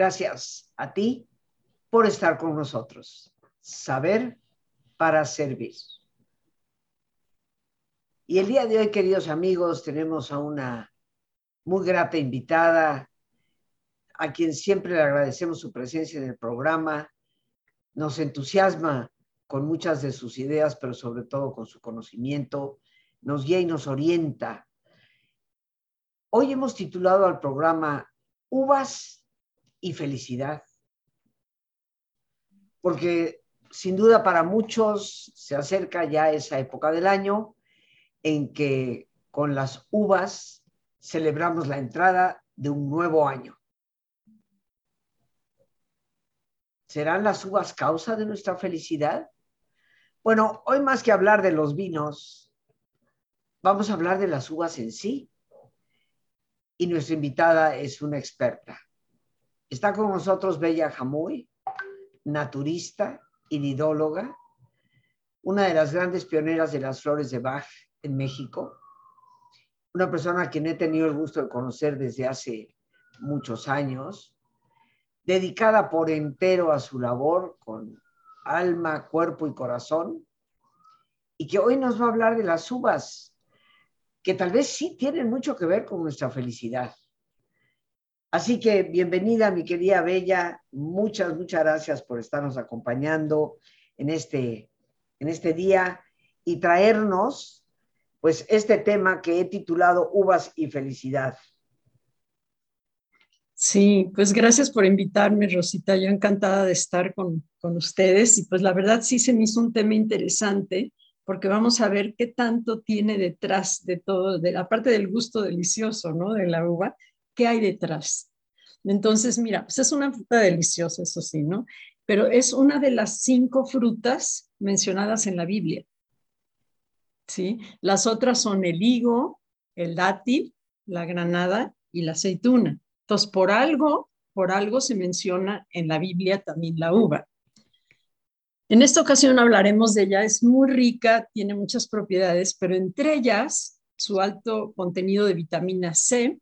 Gracias a ti por estar con nosotros. Saber para servir. Y el día de hoy, queridos amigos, tenemos a una muy grata invitada, a quien siempre le agradecemos su presencia en el programa. Nos entusiasma con muchas de sus ideas, pero sobre todo con su conocimiento, nos guía y nos orienta. Hoy hemos titulado al programa Uvas y Felicidad, porque sin duda para muchos se acerca ya esa época del año en que con las uvas celebramos la entrada de un nuevo año. ¿Serán las uvas causa de nuestra felicidad? Bueno, hoy más que hablar de los vinos, vamos a hablar de las uvas en sí. Y nuestra invitada es una experta. Está con nosotros Bella Jamuy, naturista y nidóloga, una de las grandes pioneras de las flores de Bach en México, una persona a quien he tenido el gusto de conocer desde hace muchos años, dedicada por entero a su labor con alma, cuerpo y corazón, y que hoy nos va a hablar de las uvas, que tal vez sí tienen mucho que ver con nuestra felicidad. Así que bienvenida, mi querida Bella. Muchas, muchas gracias por estarnos acompañando en este, en este día y traernos pues este tema que he titulado Uvas y Felicidad. Sí, pues gracias por invitarme, Rosita. Yo encantada de estar con, con ustedes y pues la verdad sí se me hizo un tema interesante porque vamos a ver qué tanto tiene detrás de todo, de la parte del gusto delicioso, ¿no? De la uva, ¿qué hay detrás? Entonces, mira, pues es una fruta deliciosa, eso sí, ¿no? Pero es una de las cinco frutas mencionadas en la Biblia. ¿Sí? Las otras son el higo, el dátil, la granada y la aceituna. Entonces, por algo, por algo se menciona en la Biblia también la uva. En esta ocasión hablaremos de ella, es muy rica, tiene muchas propiedades, pero entre ellas su alto contenido de vitamina C,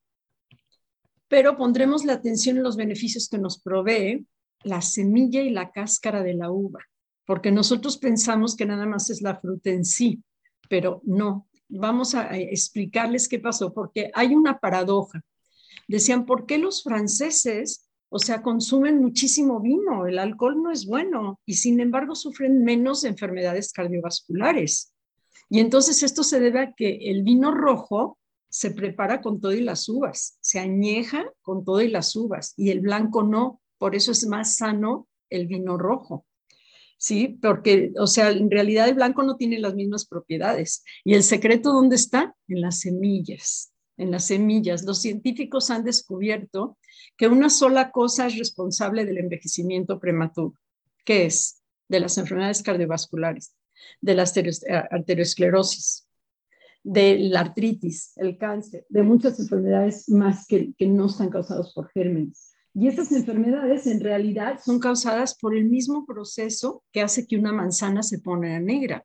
pero pondremos la atención en los beneficios que nos provee la semilla y la cáscara de la uva, porque nosotros pensamos que nada más es la fruta en sí, pero no. Vamos a explicarles qué pasó, porque hay una paradoja decían, ¿por qué los franceses, o sea, consumen muchísimo vino? El alcohol no es bueno y sin embargo sufren menos enfermedades cardiovasculares. Y entonces esto se debe a que el vino rojo se prepara con todo y las uvas, se añeja con todo y las uvas y el blanco no, por eso es más sano el vino rojo. ¿sí? Porque, o sea, en realidad el blanco no tiene las mismas propiedades. ¿Y el secreto dónde está? En las semillas en las semillas. Los científicos han descubierto que una sola cosa es responsable del envejecimiento prematuro, que es de las enfermedades cardiovasculares, de la arteriosclerosis, de la artritis, el cáncer, de muchas enfermedades más que, no están causadas por gérmenes. Y estas enfermedades en realidad son causadas por el mismo proceso que hace que una manzana se pone negra.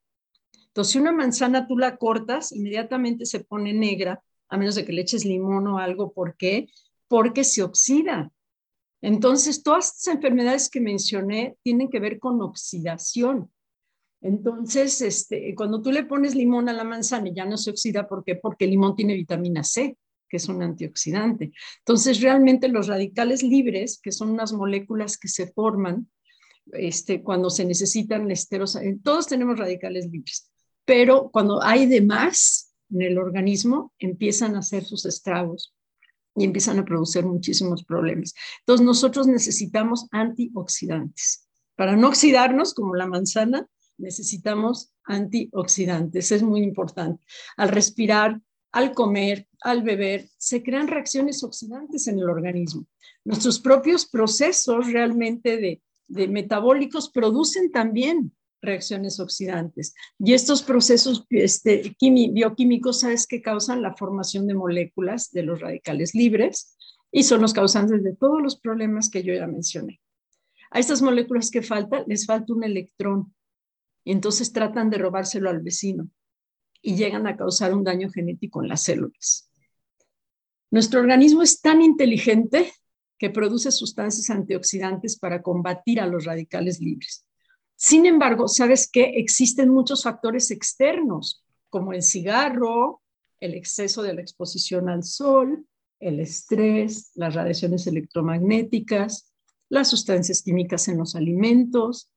Entonces, si una manzana tú la cortas, inmediatamente se pone negra a menos de que le eches limón o algo. ¿Por qué? Porque se oxida. Entonces, todas estas enfermedades que mencioné tienen que ver con oxidación. Entonces, este, cuando tú le pones limón a la manzana ya no se oxida, ¿por qué? Porque el limón tiene vitamina C, que es un antioxidante. Entonces, realmente los radicales libres, que son unas moléculas que se forman este, cuando se necesitan esteros, todos tenemos radicales libres, pero cuando hay de más, en el organismo empiezan a hacer sus estragos y empiezan a producir muchísimos problemas. Entonces nosotros necesitamos antioxidantes. Para no oxidarnos como la manzana, necesitamos antioxidantes. Es muy importante. Al respirar, al comer, al beber, se crean reacciones oxidantes en el organismo. Nuestros propios procesos realmente de, de metabólicos producen también reacciones oxidantes. Y estos procesos este, bioquímicos, ¿sabes que causan la formación de moléculas de los radicales libres? Y son los causantes de todos los problemas que yo ya mencioné. A estas moléculas que faltan, les falta un electrón. Y entonces tratan de robárselo al vecino y llegan a causar un daño genético en las células. Nuestro organismo es tan inteligente que produce sustancias antioxidantes para combatir a los radicales libres. Sin embargo, sabes que existen muchos factores externos, como el cigarro, el exceso de la exposición al sol, el estrés, las radiaciones electromagnéticas, las sustancias químicas en los alimentos.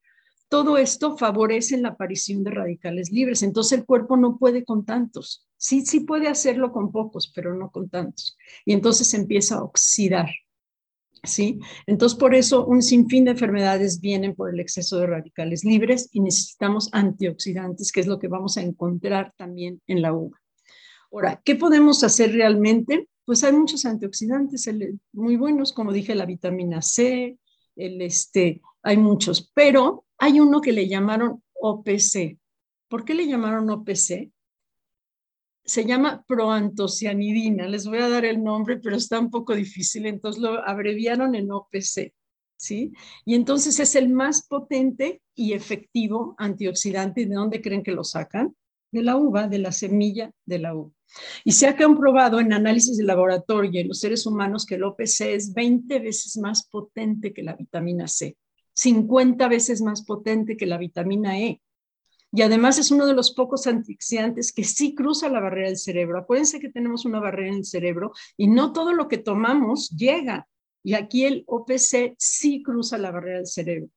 Todo esto favorece la aparición de radicales libres. Entonces el cuerpo no puede con tantos. Sí, sí puede hacerlo con pocos, pero no con tantos. Y entonces empieza a oxidar. ¿Sí? Entonces, por eso un sinfín de enfermedades vienen por el exceso de radicales libres y necesitamos antioxidantes, que es lo que vamos a encontrar también en la uva. Ahora, ¿qué podemos hacer realmente? Pues hay muchos antioxidantes muy buenos, como dije, la vitamina C, el este, hay muchos, pero hay uno que le llamaron OPC. ¿Por qué le llamaron OPC? Se llama proantocianidina. Les voy a dar el nombre, pero está un poco difícil, entonces lo abreviaron en OPC. ¿Sí? Y entonces es el más potente y efectivo antioxidante. ¿De dónde creen que lo sacan? De la uva, de la semilla de la uva. Y se ha comprobado en análisis de laboratorio en los seres humanos que el OPC es 20 veces más potente que la vitamina C, 50 veces más potente que la vitamina E. Y además es uno de los pocos antioxidantes que sí cruza la barrera del cerebro. Acuérdense que tenemos una barrera en el cerebro y no todo lo que tomamos llega. Y aquí el OPC sí cruza la barrera del cerebro.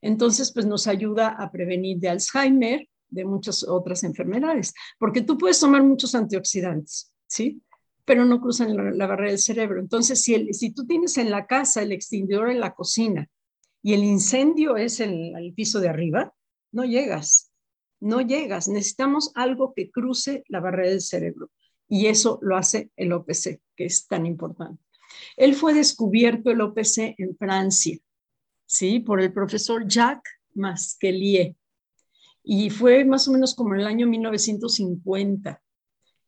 Entonces, pues nos ayuda a prevenir de Alzheimer, de muchas otras enfermedades, porque tú puedes tomar muchos antioxidantes, ¿sí? Pero no cruzan la, barrera del cerebro. Entonces, si, el, si tú tienes en la casa el extinguidor en la cocina y el incendio es el piso de arriba, no llegas, no llegas. Necesitamos algo que cruce la barrera del cerebro y eso lo hace el OPC, que es tan importante. Él fue descubierto el OPC en Francia, ¿sí? Por el profesor Jacques Masquelier y fue más o menos como en el año 1950.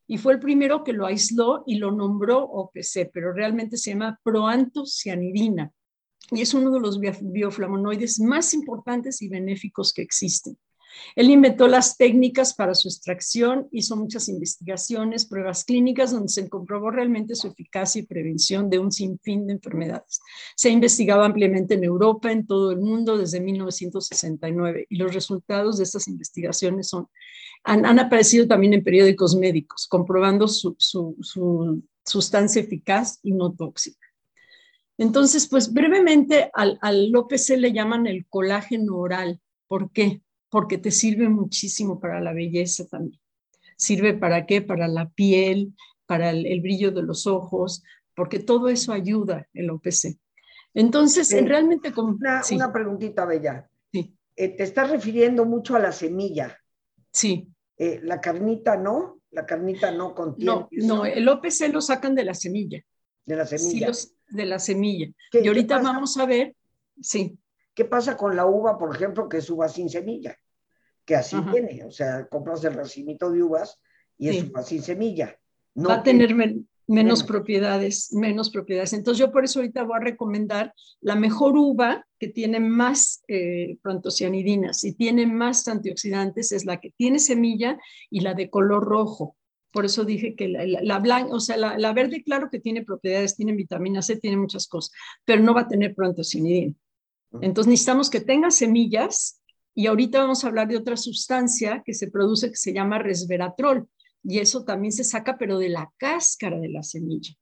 Y fue el primero que lo aisló y lo nombró OPC, pero realmente se llama proantocianidina y es uno de los bioflavonoides más importantes y benéficos que existen. Él inventó las técnicas para su extracción, hizo muchas investigaciones, pruebas clínicas donde se comprobó realmente su eficacia y prevención de un sinfín de enfermedades. Se ha investigado ampliamente en Europa, en todo el mundo, desde 1969 y los resultados de estas investigaciones han, aparecido también en periódicos médicos, comprobando su, sustancia eficaz y no tóxica. Entonces, pues brevemente al, al se le llaman el colágeno oral. ¿Por qué? porque te sirve muchísimo para la belleza también. Sirve para qué? Para la piel, para el, brillo de los ojos, porque todo eso ayuda el OPC. Entonces, realmente como... Una, una preguntita, Bella. Sí. Eh, te estás refiriendo mucho a la semilla. Sí. Eh, la carnita no, la carnita no contiene. No, no, el OPC lo sacan de la semilla. De la semilla. Sí, de la semilla. Y ahorita vamos a ver, sí. ¿Qué pasa con la uva, por ejemplo, que es uva sin semilla? que así tiene, o sea, compras el racimito de uvas y es uva sin semilla. No Va a tener menos, propiedades, menos propiedades. Entonces yo por eso ahorita voy a recomendar la mejor uva que tiene más eh, prontocianidinas y tiene más antioxidantes es la que tiene semilla y la de color rojo. Por eso dije que la, blanca, o sea, la, verde, claro que tiene propiedades, tiene vitamina C, tiene muchas cosas, pero no va a tener prontocianidina. Entonces necesitamos que tenga semillas y ahorita vamos a hablar de otra sustancia que se produce que se llama resveratrol. Y eso también se saca, pero de la cáscara de la semilla.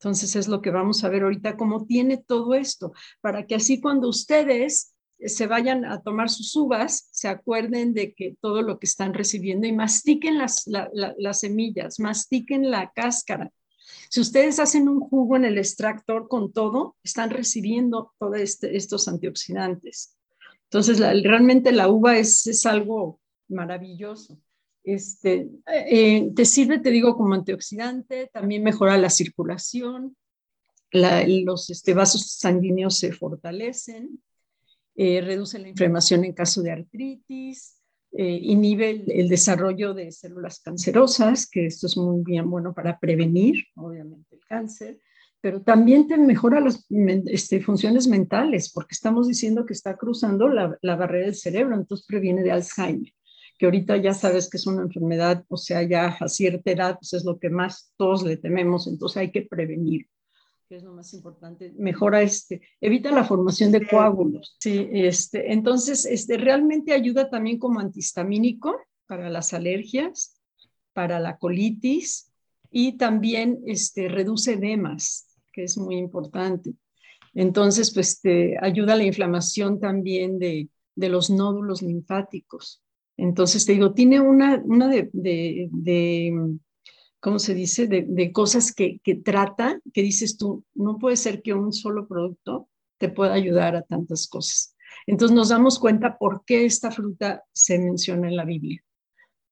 Entonces es lo que vamos a ver ahorita, cómo tiene todo esto, para que así cuando ustedes se vayan a tomar sus uvas, se acuerden de que todo lo que están recibiendo y mastiquen las, las semillas, mastiquen la cáscara. Si ustedes hacen un jugo en el extractor con todo, están recibiendo todos este, estos antioxidantes. Entonces, realmente la uva es, es algo maravilloso. Este, eh, te sirve, te digo, como antioxidante, también mejora la circulación, los este, vasos sanguíneos se fortalecen, eh, reduce la inflamación en caso de artritis, eh, inhibe el, desarrollo de células cancerosas, que esto es muy bien bueno para prevenir, obviamente, el cáncer, pero también te mejora las este, funciones mentales, porque estamos diciendo que está cruzando la, barrera del cerebro, entonces previene de Alzheimer, que ahorita ya sabes que es una enfermedad, o sea, ya a cierta edad, pues es lo que más todos le tememos, entonces hay que prevenir. Que es lo más importante, mejora este, evita la formación de coágulos. Sí, este, entonces, este, realmente ayuda también como antihistamínico para las alergias, para la colitis y también este, reduce edemas, que es muy importante. Entonces, pues te ayuda a la inflamación también de, de los nódulos linfáticos. Entonces, te digo, tiene una, una de, de, de ¿cómo se dice?, de, cosas que, trata, que dices tú, no puede ser que un solo producto te pueda ayudar a tantas cosas. Entonces nos damos cuenta por qué esta fruta se menciona en la Biblia.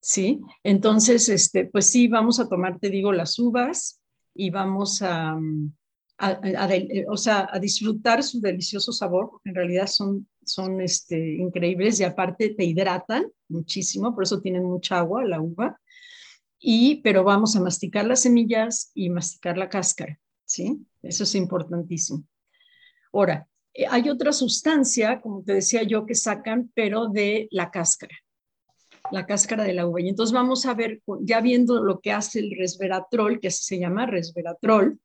¿Sí? Entonces, este, pues sí, vamos a tomar, te digo, las uvas y vamos a, o sea, a disfrutar su delicioso sabor, porque en realidad son, son este, increíbles y aparte te hidratan muchísimo, por eso tienen mucha agua la uva y, pero vamos a masticar las semillas y masticar la cáscara, ¿sí? Eso es importantísimo. Ahora, eh, hay otra sustancia, como te decía yo, que sacan, pero de la cáscara, la cáscara de la uva. Y entonces vamos a ver, ya viendo lo que hace el resveratrol, que se llama resveratrol,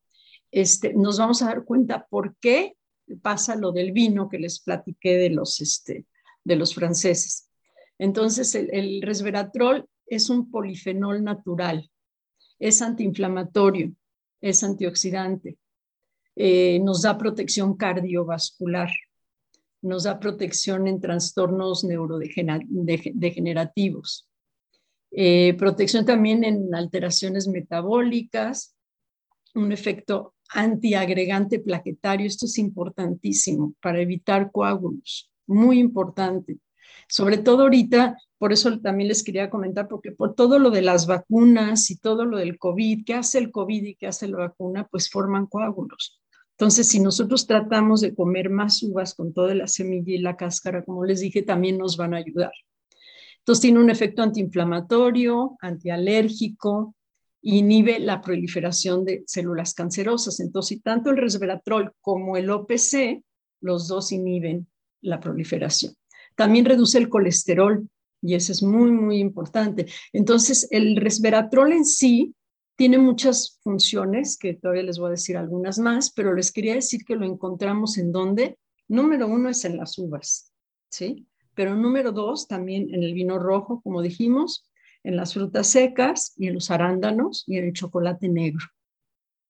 este, nos vamos a dar cuenta por qué pasa lo del vino que les platiqué de los, este, de los franceses. Entonces, el resveratrol es un polifenol natural, es antiinflamatorio, es antioxidante, eh, nos da protección cardiovascular, nos da protección en trastornos neurodegenerativos, eh, protección también en alteraciones metabólicas, un efecto antiagregante plaquetario, esto es importantísimo para evitar coágulos, muy importante. Sobre todo ahorita por eso también les quería comentar, porque por todo lo de las vacunas y todo lo del COVID, ¿qué hace el COVID y qué hace la vacuna? Pues forman coágulos. Entonces, si nosotros tratamos de comer más uvas con toda la semilla y la cáscara, como les dije, también nos van a ayudar. Entonces, tiene un efecto antiinflamatorio, antialérgico, inhibe la proliferación de células cancerosas. Entonces, tanto el resveratrol como el OPC, los dos inhiben la proliferación. También reduce el colesterol, y eso es muy, muy importante. Entonces, el resveratrol en sí tiene muchas funciones, que todavía les voy a decir algunas más, pero les quería decir que lo encontramos en donde, número uno es en las uvas, ¿sí? Pero número dos, también en el vino rojo, como dijimos, en las frutas secas y en los arándanos y en el chocolate negro.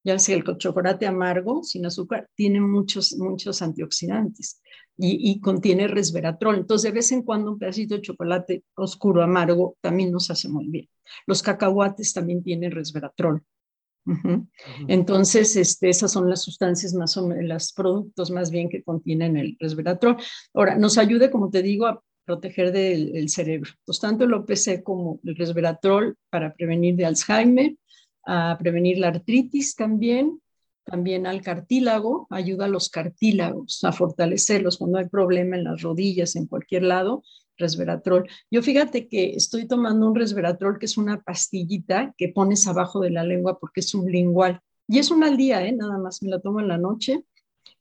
Ya sé, el chocolate amargo, sin azúcar, tiene muchos, muchos antioxidantes y, contiene resveratrol. Entonces, de vez en cuando un pedacito de chocolate oscuro, amargo, también nos hace muy bien. Los cacahuates también tienen resveratrol. Entonces, este, esas son las sustancias más o menos, los productos más bien que contienen el resveratrol. Ahora, nos ayuda, como te digo, a proteger del cerebro. Entonces, tanto el OPC como el resveratrol para prevenir de Alzheimer, a prevenir la artritis también, también al cartílago, ayuda a los cartílagos a fortalecerlos cuando hay problema en las rodillas, en cualquier lado, resveratrol. Yo fíjate que estoy tomando un resveratrol que es una pastillita que pones abajo de la lengua porque es un lingual. Y es una al día, ¿eh? nada más me la tomo en la noche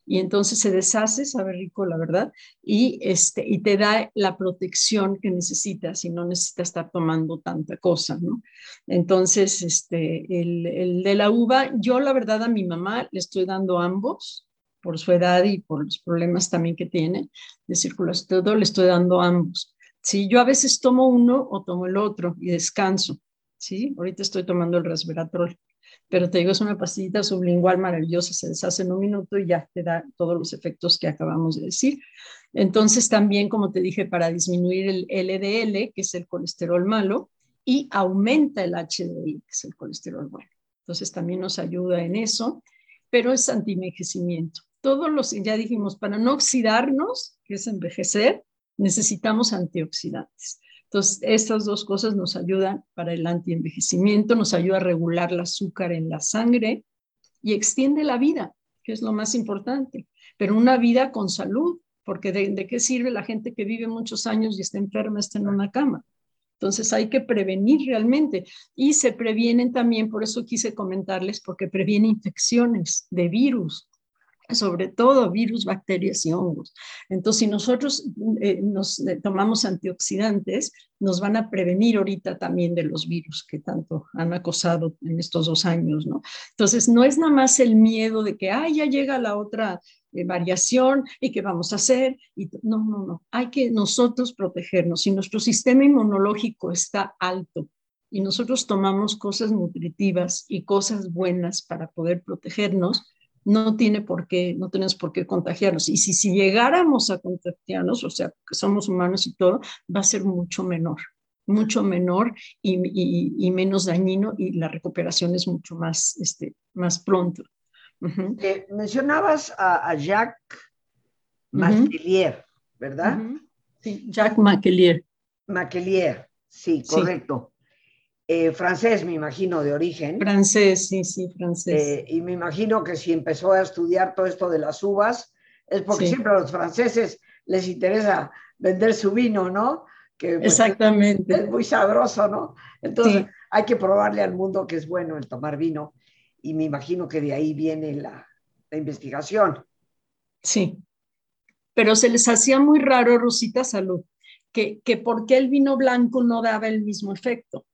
y entonces se deshace, sabe rico, la verdad, y, este, y te da la protección que necesitas y no necesitas estar tomando tanta cosa, ¿no? Entonces, este, el, el de la uva, yo la verdad a mi mamá le estoy dando ambos, por su edad y por los problemas también que tiene de circulación, todo le estoy dando ambos. Sí, yo a veces tomo uno o tomo el otro y descanso, ¿sí? Ahorita estoy tomando el resveratrol pero te digo, es una pastillita sublingual maravillosa, se deshace en un minuto y ya te da todos los efectos que acabamos de decir. Entonces también, como te dije, para disminuir el LDL, que es el colesterol malo, y aumenta el HDL, que es el colesterol bueno. Entonces también nos ayuda en eso, pero es anti-envejecimiento. Todos los, ya dijimos, para no oxidarnos, que es envejecer, necesitamos antioxidantes. Entonces, estas dos cosas nos ayudan para el antienvejecimiento, nos ayuda a regular el azúcar en la sangre y extiende la vida, que es lo más importante, pero una vida con salud, porque de, qué sirve la gente que vive muchos años y está enferma, está en una cama. Entonces hay que prevenir realmente y se previenen también, por eso quise comentarles, porque previene infecciones de virus. Sobre todo virus, bacterias y hongos. Entonces, si nosotros eh, nos eh, tomamos antioxidantes, nos van a prevenir ahorita también de los virus que tanto han acosado en estos dos años, ¿no? Entonces, no es nada más el miedo de que, ay, ya llega la otra eh, variación y qué vamos a hacer. No, no, no, hay que nosotros protegernos. Si nuestro sistema inmunológico está alto y nosotros tomamos cosas nutritivas y cosas buenas para poder protegernos, no tiene por qué, no tenemos por qué contagiarnos. Y si, si llegáramos a contagiarnos, o sea, que somos humanos y todo, va a ser mucho menor, mucho menor y, menos dañino y la recuperación es mucho más, este, más pronto. Eh, mencionabas a, Jacques Macelier, ¿verdad? Sí, Jacques Macelier. Macelier, sí, correcto. Eh, francés, me imagino, de origen. Francés, sí, sí, francés. Eh, y me imagino que si empezó a estudiar todo esto de las uvas, es porque siempre a los franceses les interesa vender su vino, ¿no? Que, pues, Exactamente. Es muy sabroso, ¿no? Entonces hay que probarle al mundo que es bueno el tomar vino. Y me imagino que de ahí viene la, la investigación. Sí. Pero se les hacía muy raro, Rosita Salud, que, que por qué el vino blanco no daba el mismo efecto.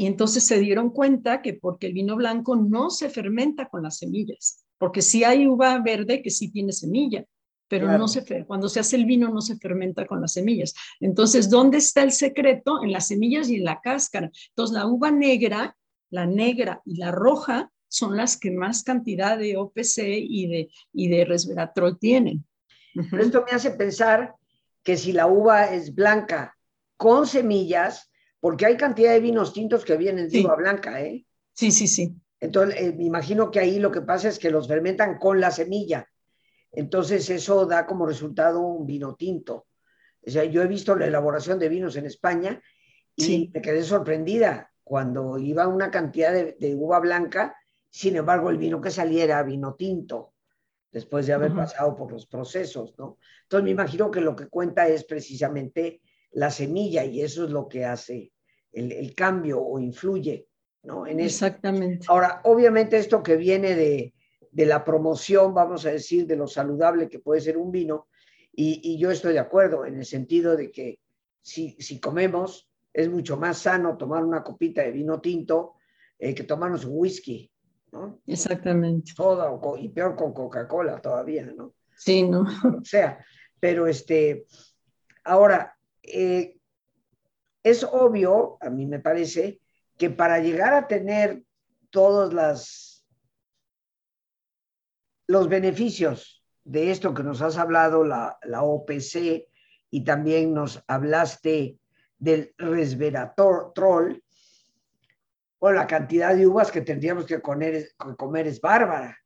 Y entonces se dieron cuenta que porque el vino blanco no se fermenta con las semillas, porque sí hay uva verde que sí tiene semilla, pero no se cuando se hace el vino no se fermenta con las semillas. Entonces, ¿dónde está el secreto? En las semillas y en la cáscara. Entonces, la uva negra, la negra y la roja son las que más cantidad de OPC y de, y de resveratrol tienen. Esto me hace pensar que si la uva es blanca con semillas, porque hay cantidad de vinos tintos que vienen de uva blanca, ¿eh? Sí, sí, sí. Entonces, eh, me imagino que ahí lo que pasa es que los fermentan con la semilla. Entonces, eso da como resultado un vino tinto. O sea, yo he visto la elaboración de vinos en España y me quedé sorprendida cuando iba una cantidad de, uva blanca, sin embargo, el vino que saliera era vino tinto, después de haber pasado por los procesos, ¿no? Entonces, me imagino que lo que cuenta es precisamente la semilla y eso es lo que hace el, cambio o influye, ¿no? En Exactamente. Ahora, obviamente esto que viene de, la promoción, vamos a decir, de lo saludable que puede ser un vino, y, yo estoy de acuerdo en el sentido de que si, si, comemos, es mucho más sano tomar una copita de vino tinto eh, que tomarnos un whisky, ¿no? Exactamente. Toda, y peor con Coca-Cola todavía, ¿no? Sí, ¿no? O sea, pero este, ahora, eh, es obvio, a mí me parece, que para llegar a tener todos las, los beneficios de esto que nos has hablado, la, OPC, y también nos hablaste del resveratrol, o la cantidad de uvas que tendríamos que comer, comer es bárbara.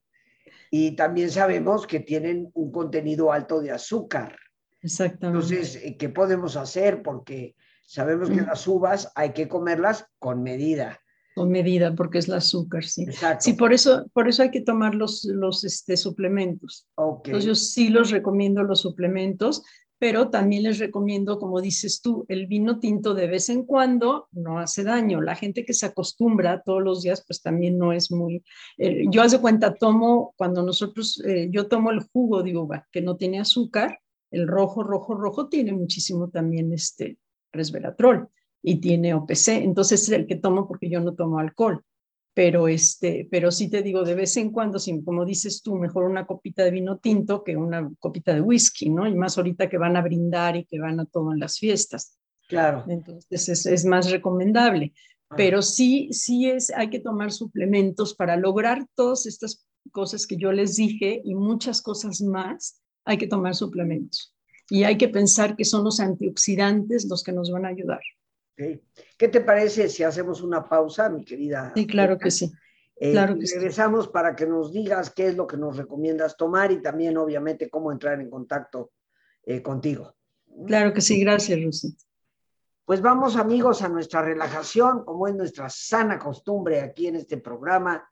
Y también sabemos que tienen un contenido alto de azúcar. Exactamente. Entonces, eh, ¿qué podemos hacer? Porque sabemos que las uvas hay que comerlas con medida. Con medida, porque es el azúcar, sí. Exacto. Sí, por eso, por eso hay que tomar los, los este, suplementos. Okay. Entonces, yo sí los recomiendo los suplementos, pero también les recomiendo, como dices tú, el vino tinto de vez en cuando no hace daño. La gente que se acostumbra todos los días, pues también no es muy... Eh, yo hace cuenta, tomo, cuando nosotros, eh, yo tomo el jugo de uva, que no tiene azúcar, el rojo, rojo, rojo tiene muchísimo también este resveratrol y tiene OPC. Entonces es el que tomo porque yo no tomo alcohol. Pero, este, pero sí te digo, de vez en cuando, como dices tú, mejor una copita de vino tinto que una copita de whisky, ¿no? Y más ahorita que van a brindar y que van a todo en las fiestas. Claro. Entonces es, es más recomendable. Ah. Pero sí, sí es, hay que tomar suplementos para lograr todas estas cosas que yo les dije y muchas cosas más hay que tomar suplementos. Y hay que pensar que son los antioxidantes los que nos van a ayudar. ¿Qué te parece si hacemos una pausa, mi querida? Sí, claro que sí. Eh, claro que regresamos para que nos digas qué es lo que nos recomiendas tomar y también, obviamente, cómo entrar en contacto eh, contigo. Claro que sí, gracias, Rosita. Pues vamos, amigos, a nuestra relajación, como es nuestra sana costumbre aquí en este programa.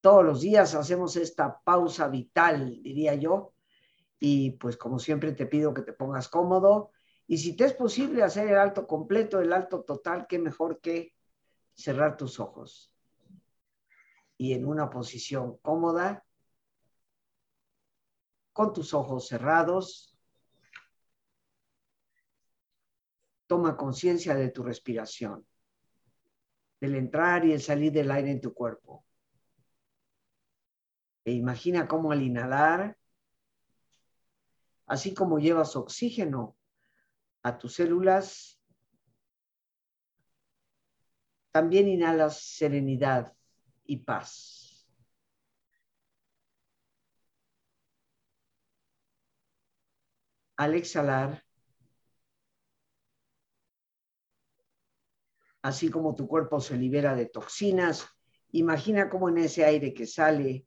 Todos los días hacemos esta pausa vital, diría yo, y pues como siempre te pido que te pongas cómodo y si te es posible hacer el alto completo, el alto total, qué mejor que cerrar tus ojos y en una posición cómoda con tus ojos cerrados, toma conciencia de tu respiración, del entrar y el salir del aire en tu cuerpo. E imagina cómo al inhalar, así como llevas oxígeno a tus células, también inhalas serenidad y paz. al exhalar, así como tu cuerpo se libera de toxinas, imagina cómo en ese aire que sale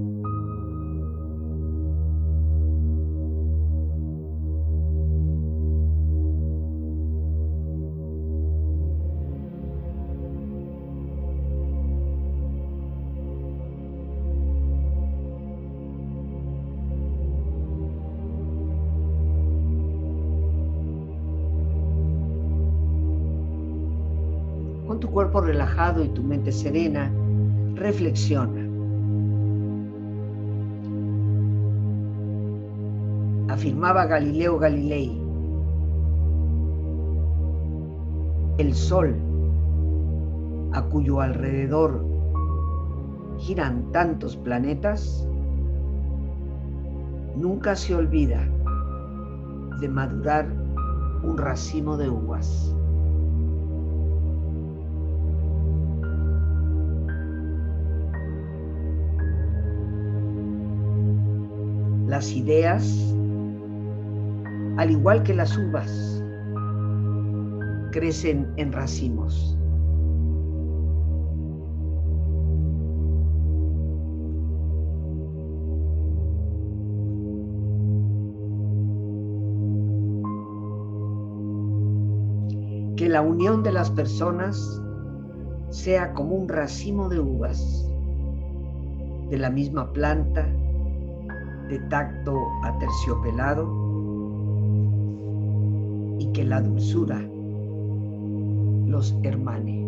Cuerpo relajado y tu mente serena, reflexiona. Afirmaba Galileo Galilei, el Sol, a cuyo alrededor giran tantos planetas, nunca se olvida de madurar un racimo de uvas. Las ideas, al igual que las uvas, crecen en racimos. Que la unión de las personas sea como un racimo de uvas de la misma planta, de tacto aterciopelado y que la dulzura los hermane.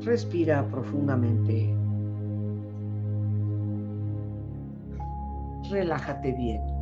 Respira profundamente. Relájate bien.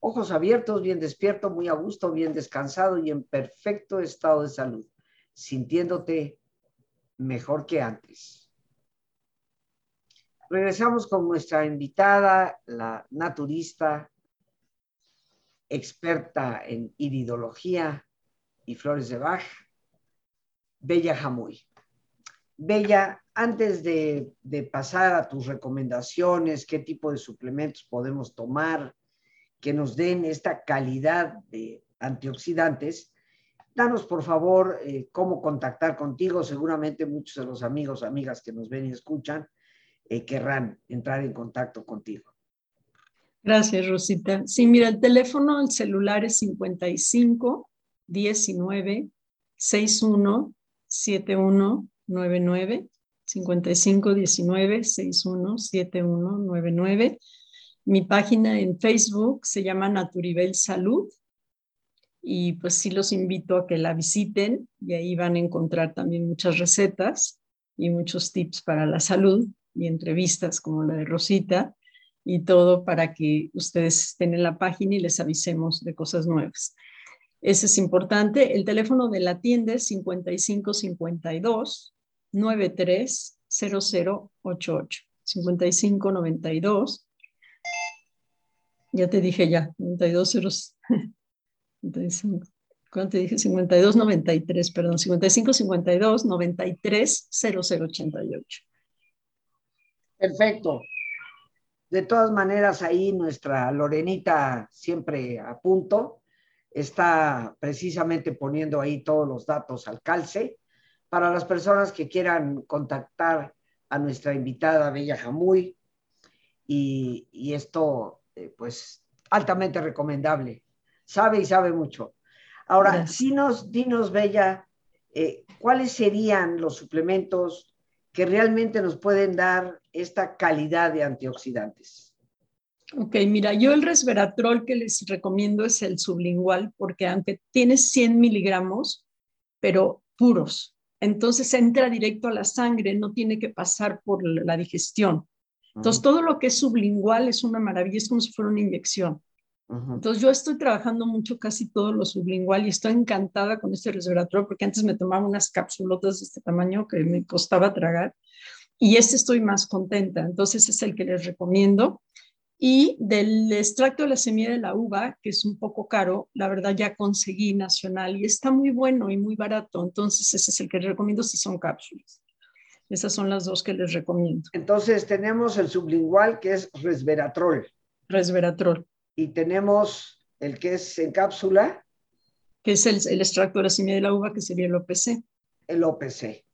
ojos abiertos, bien despierto, muy a gusto, bien descansado y en perfecto estado de salud, sintiéndote mejor que antes. Regresamos con nuestra invitada, la naturista, experta en iridología y flores de Bach, Bella Jamuy. Bella, antes de, de pasar a tus recomendaciones, qué tipo de suplementos podemos tomar, que nos den esta calidad de antioxidantes, danos por favor eh, cómo contactar contigo. Seguramente muchos de los amigos, amigas que nos ven y escuchan eh, querrán entrar en contacto contigo. Gracias, Rosita. Sí, mira, el teléfono, el celular es 55 19 61 7199 55 19 61 7199 mi página en Facebook se llama Naturibel Salud y pues sí los invito a que la visiten y ahí van a encontrar también muchas recetas y muchos tips para la salud y entrevistas como la de Rosita y todo para que ustedes estén en la página y les avisemos de cosas nuevas. Ese es importante. El teléfono de la tienda es 5552 930088 5592 ya te dije ya, 92 ceros. ¿Cuánto te dije? 52, 93, perdón, 55, 52, 93, 0088. Perfecto. De todas maneras, ahí nuestra Lorenita siempre a punto está precisamente poniendo ahí todos los datos al calce para las personas que quieran contactar a nuestra invitada Bella Jamuy y, esto eh, pues altamente recomendable. Sabe y sabe mucho. Ahora, dinos, dinos, Bella, eh, ¿cuáles serían los suplementos que realmente nos pueden dar esta calidad de antioxidantes? Ok, mira, yo el resveratrol que les recomiendo es el sublingual, porque aunque tiene 100 miligramos, pero puros, entonces entra directo a la sangre, no tiene que pasar por la digestión. Entonces, todo lo que es sublingual es una maravilla, es como si fuera una inyección. Entonces, yo estoy trabajando mucho casi todo lo sublingual y estoy encantada con este resveratrol porque antes me tomaba unas capsulotas de este tamaño que me costaba tragar y este estoy más contenta. Entonces, es el que les recomiendo. Y del extracto de la semilla de la uva, que es un poco caro, la verdad ya conseguí nacional y está muy bueno y muy barato. Entonces, ese es el que les recomiendo si son cápsulas. Esas son las dos que les recomiendo. Entonces, tenemos el sublingual, que es resveratrol. Resveratrol. Y tenemos el que es en cápsula. Que es el, el extracto de la semilla de la uva, que sería el OPC. El OPC.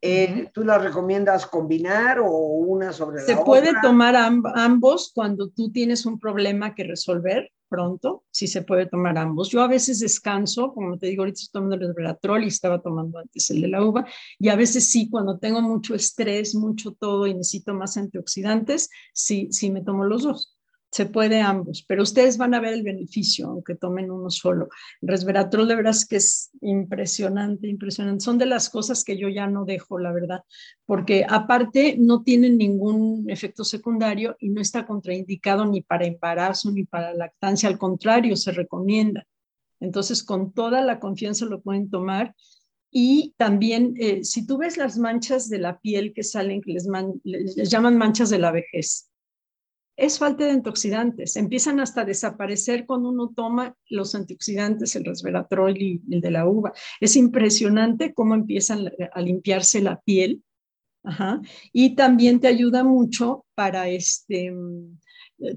Eh, ¿Tú la recomiendas combinar o una sobre Se puede tomar ambos cuando tú tienes un problema que resolver pronto, sí se puede tomar ambos. Yo a veces descanso, como te digo, ahorita estoy tomando el resveratrol y estaba tomando antes el de la uva, y a veces sí, cuando tengo mucho estrés, mucho todo y necesito más antioxidantes, sí, sí me tomo los dos. Se puede ambos, pero ustedes van a ver el beneficio, aunque tomen uno solo. Resveratrol de verdad que es impresionante, impresionante. Son de las cosas que yo ya no dejo, la verdad, porque aparte no tienen ningún efecto secundario y no está contraindicado ni para embarazo ni para lactancia, al contrario, se recomienda. Entonces, con toda la confianza lo pueden tomar. Y también, eh, si tú ves las manchas de la piel que salen, que les llaman manchas de la vejez, es falta de antioxidantes. Empiezan hasta a desaparecer cuando uno toma los antioxidantes, el resveratrol y el de la uva. Es impresionante cómo empiezan a limpiarse la piel. Y también te ayuda mucho para este,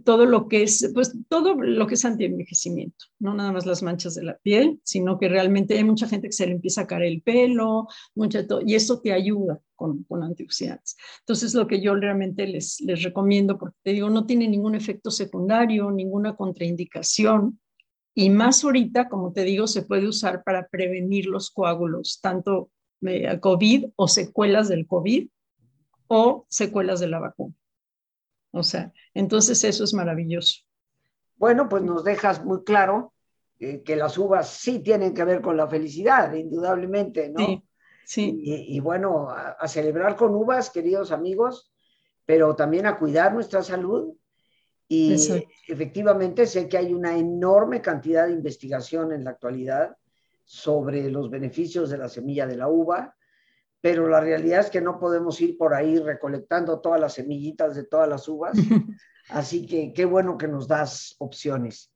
todo lo que es, pues todo lo que es antienvejecimiento, no nada más las manchas de la piel, sino que realmente hay mucha gente que se le empieza a caer el pelo, mucha y eso te ayuda con, con, antioxidantes. Entonces, lo que yo realmente les, les recomiendo, porque te digo, no tiene ningún efecto secundario, ninguna contraindicación, y más ahorita, como te digo, se puede usar para prevenir los coágulos, tanto eh, COVID o secuelas del COVID o secuelas de la vacuna. O sea, entonces eso es maravilloso. Bueno, pues nos dejas muy claro eh, que las uvas sí tienen que ver con la felicidad, indudablemente, ¿no? Sí, sí. Y, bueno, a, celebrar con uvas, queridos amigos, pero también a cuidar nuestra salud. Y efectivamente sé que hay una enorme cantidad de investigación en la actualidad sobre los beneficios de la semilla de la uva pero la realidad es que no podemos ir por ahí recolectando todas las semillitas de todas las uvas. Así que qué bueno que nos das opciones.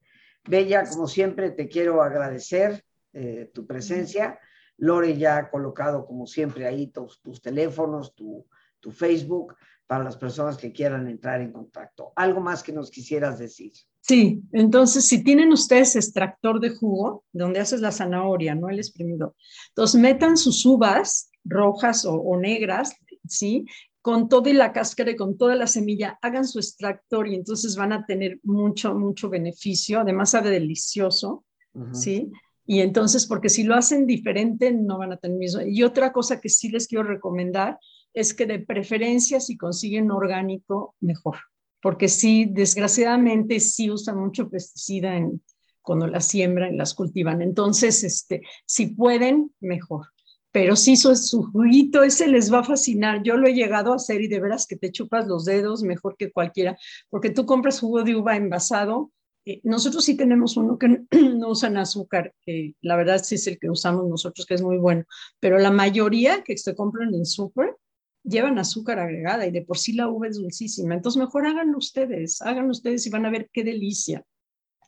Bella, como siempre, te quiero agradecer eh, tu presencia. Lore ya ha colocado, como siempre, ahí tus, tus teléfonos, tu, tu Facebook, para las personas que quieran entrar en contacto. ¿Algo más que nos quisieras decir? Sí, entonces si tienen ustedes extractor de jugo, donde haces la zanahoria, no el exprimido, entonces metan sus uvas rojas o, negras, ¿sí? Con toda la cáscara y con toda la semilla, hagan su extractor y entonces van a tener mucho, mucho beneficio. Además, sabe delicioso, ¿sí? Y entonces, porque si lo hacen diferente, no van a tener mismo. Y otra cosa que sí les quiero recomendar es que de preferencia, si consiguen orgánico, mejor. Porque sí, desgraciadamente, sí usan mucho pesticida en, cuando las siembran y las cultivan. Entonces, este, si pueden, mejor pero sí su, su juguito ese les va a fascinar. Yo lo he llegado a hacer y de veras que te chupas los dedos mejor que cualquiera, porque tú compras jugo de uva envasado. Eh, nosotros sí tenemos uno que no usan azúcar, que la verdad sí es el que usamos nosotros, que es muy bueno, pero la mayoría que se compran en súper llevan azúcar agregada y de por sí la uva es dulcísima. Entonces mejor háganlo ustedes, háganlo ustedes y van a ver qué delicia.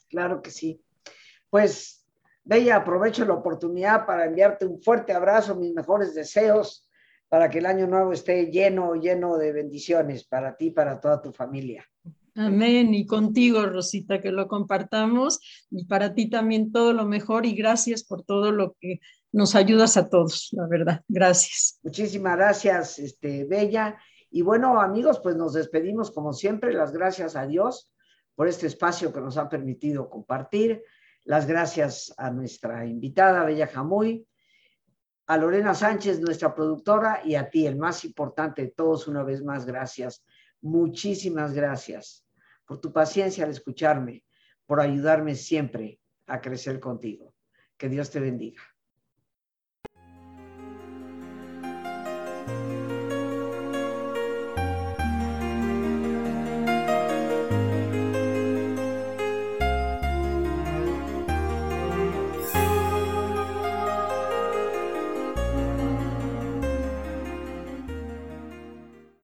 Claro que sí. Pues Bella, aprovecho la oportunidad para enviarte un fuerte abrazo, mis mejores deseos para que el año nuevo esté lleno, lleno de bendiciones para ti, para toda tu familia. Amén. Y contigo, Rosita, que lo compartamos. Y para ti también todo lo mejor y gracias por todo lo que nos ayudas a todos, la verdad. Gracias. Muchísimas gracias, este, Bella. Y bueno, amigos, pues nos despedimos como siempre. Las gracias a Dios por este espacio que nos ha permitido compartir. Las gracias a nuestra invitada, Bella Jamuy, a Lorena Sánchez, nuestra productora, y a ti, el más importante de todos, una vez más, gracias. Muchísimas gracias por tu paciencia al escucharme, por ayudarme siempre a crecer contigo. Que Dios te bendiga.